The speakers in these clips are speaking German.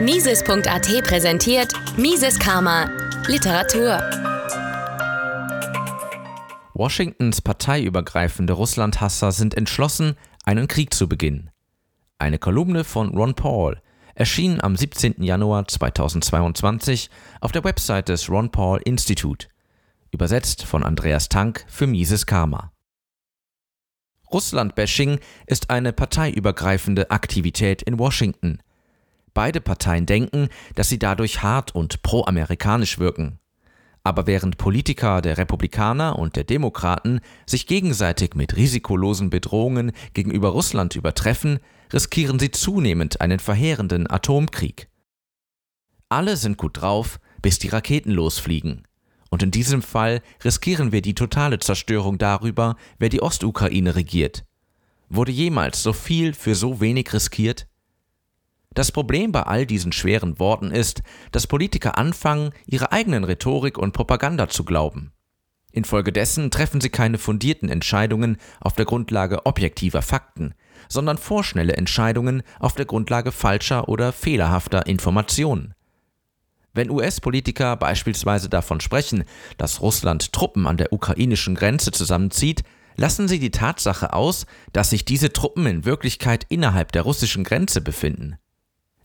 Mises.at präsentiert Mises Karma Literatur. Washingtons parteiübergreifende Russlandhasser sind entschlossen, einen Krieg zu beginnen. Eine Kolumne von Ron Paul erschien am 17. Januar 2022 auf der Website des Ron Paul Institute, übersetzt von Andreas Tank für Mises Karma. Russland-Bashing ist eine parteiübergreifende Aktivität in Washington – Beide Parteien denken, dass sie dadurch hart und pro-amerikanisch wirken. Aber während Politiker der Republikaner und der Demokraten sich gegenseitig mit risikolosen Bedrohungen gegenüber Russland übertreffen, riskieren sie zunehmend einen verheerenden Atomkrieg. Alle sind gut drauf, bis die Raketen losfliegen. Und in diesem Fall riskieren wir die totale Zerstörung darüber, wer die Ostukraine regiert. Wurde jemals so viel für so wenig riskiert? Das Problem bei all diesen schweren Worten ist, dass Politiker anfangen, ihre eigenen Rhetorik und Propaganda zu glauben. Infolgedessen treffen sie keine fundierten Entscheidungen auf der Grundlage objektiver Fakten, sondern vorschnelle Entscheidungen auf der Grundlage falscher oder fehlerhafter Informationen. Wenn US-Politiker beispielsweise davon sprechen, dass Russland Truppen an der ukrainischen Grenze zusammenzieht, lassen sie die Tatsache aus, dass sich diese Truppen in Wirklichkeit innerhalb der russischen Grenze befinden.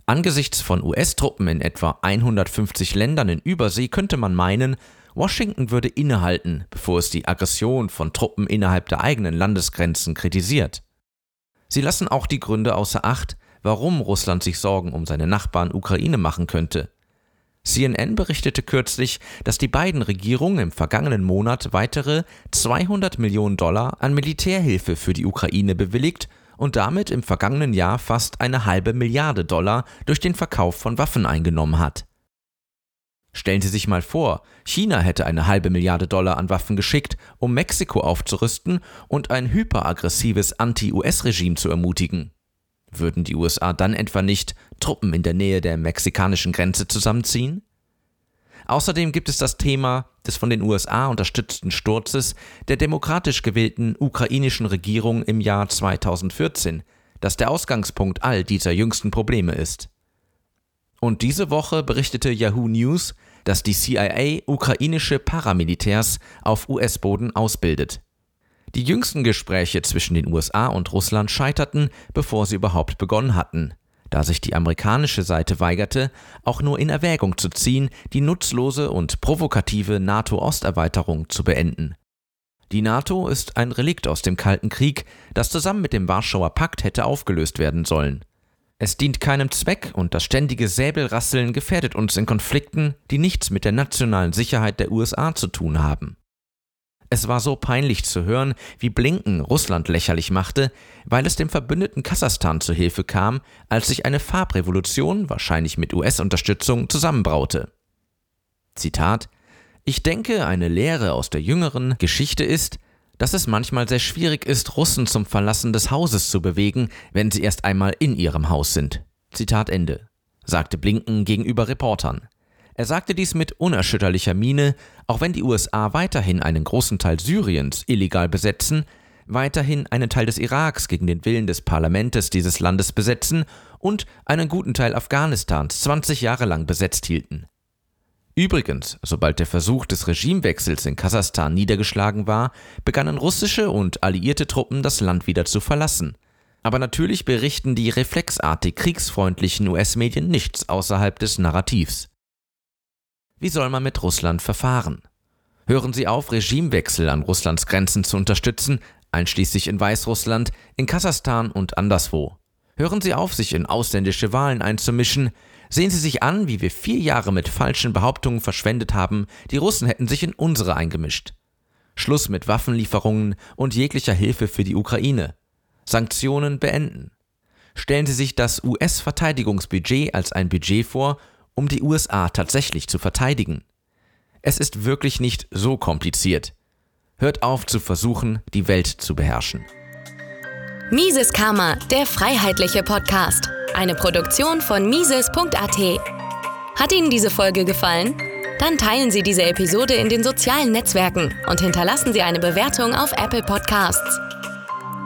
Angesichts von US-Truppen in etwa 150 Ländern in Übersee könnte man meinen, Washington würde innehalten, bevor es die Aggression von Truppen innerhalb der eigenen Landesgrenzen kritisiert. Sie lassen auch die Gründe außer Acht, warum Russland sich Sorgen um seine Nachbarn Ukraine machen könnte. CNN berichtete kürzlich, dass die beiden Regierungen im vergangenen Monat weitere 200 Millionen Dollar an Militärhilfe für die Ukraine bewilligt und damit im vergangenen Jahr fast eine halbe Milliarde Dollar durch den Verkauf von Waffen eingenommen hat. Stellen Sie sich mal vor, China hätte eine halbe Milliarde Dollar an Waffen geschickt, um Mexiko aufzurüsten und ein hyperaggressives Anti-US-Regime zu ermutigen. Würden die USA dann etwa nicht Truppen in der Nähe der mexikanischen Grenze zusammenziehen? Außerdem gibt es das Thema des von den USA unterstützten Sturzes der demokratisch gewählten ukrainischen Regierung im Jahr 2014, das der Ausgangspunkt all dieser jüngsten Probleme ist. Und diese Woche berichtete Yahoo News, dass die CIA ukrainische Paramilitärs auf US-Boden ausbildet. Die jüngsten Gespräche zwischen den USA und Russland scheiterten, bevor sie überhaupt begonnen hatten da sich die amerikanische Seite weigerte, auch nur in Erwägung zu ziehen, die nutzlose und provokative NATO-Osterweiterung zu beenden. Die NATO ist ein Relikt aus dem Kalten Krieg, das zusammen mit dem Warschauer Pakt hätte aufgelöst werden sollen. Es dient keinem Zweck und das ständige Säbelrasseln gefährdet uns in Konflikten, die nichts mit der nationalen Sicherheit der USA zu tun haben. Es war so peinlich zu hören, wie Blinken Russland lächerlich machte, weil es dem Verbündeten Kasachstan zu Hilfe kam, als sich eine Farbrevolution, wahrscheinlich mit US-Unterstützung, zusammenbraute. Zitat Ich denke, eine Lehre aus der jüngeren Geschichte ist, dass es manchmal sehr schwierig ist, Russen zum Verlassen des Hauses zu bewegen, wenn sie erst einmal in ihrem Haus sind. Zitat Ende, sagte Blinken gegenüber Reportern. Er sagte dies mit unerschütterlicher Miene, auch wenn die USA weiterhin einen großen Teil Syriens illegal besetzen, weiterhin einen Teil des Iraks gegen den Willen des Parlaments dieses Landes besetzen und einen guten Teil Afghanistans 20 Jahre lang besetzt hielten. Übrigens, sobald der Versuch des Regimewechsels in Kasachstan niedergeschlagen war, begannen russische und alliierte Truppen das Land wieder zu verlassen. Aber natürlich berichten die reflexartig kriegsfreundlichen US-Medien nichts außerhalb des Narrativs. Wie soll man mit Russland verfahren? Hören Sie auf, Regimewechsel an Russlands Grenzen zu unterstützen, einschließlich in Weißrussland, in Kasachstan und anderswo. Hören Sie auf, sich in ausländische Wahlen einzumischen. Sehen Sie sich an, wie wir vier Jahre mit falschen Behauptungen verschwendet haben, die Russen hätten sich in unsere eingemischt. Schluss mit Waffenlieferungen und jeglicher Hilfe für die Ukraine. Sanktionen beenden. Stellen Sie sich das US-Verteidigungsbudget als ein Budget vor, um die USA tatsächlich zu verteidigen. Es ist wirklich nicht so kompliziert. Hört auf zu versuchen, die Welt zu beherrschen. Mises Karma, der freiheitliche Podcast. Eine Produktion von Mises.at. Hat Ihnen diese Folge gefallen? Dann teilen Sie diese Episode in den sozialen Netzwerken und hinterlassen Sie eine Bewertung auf Apple Podcasts.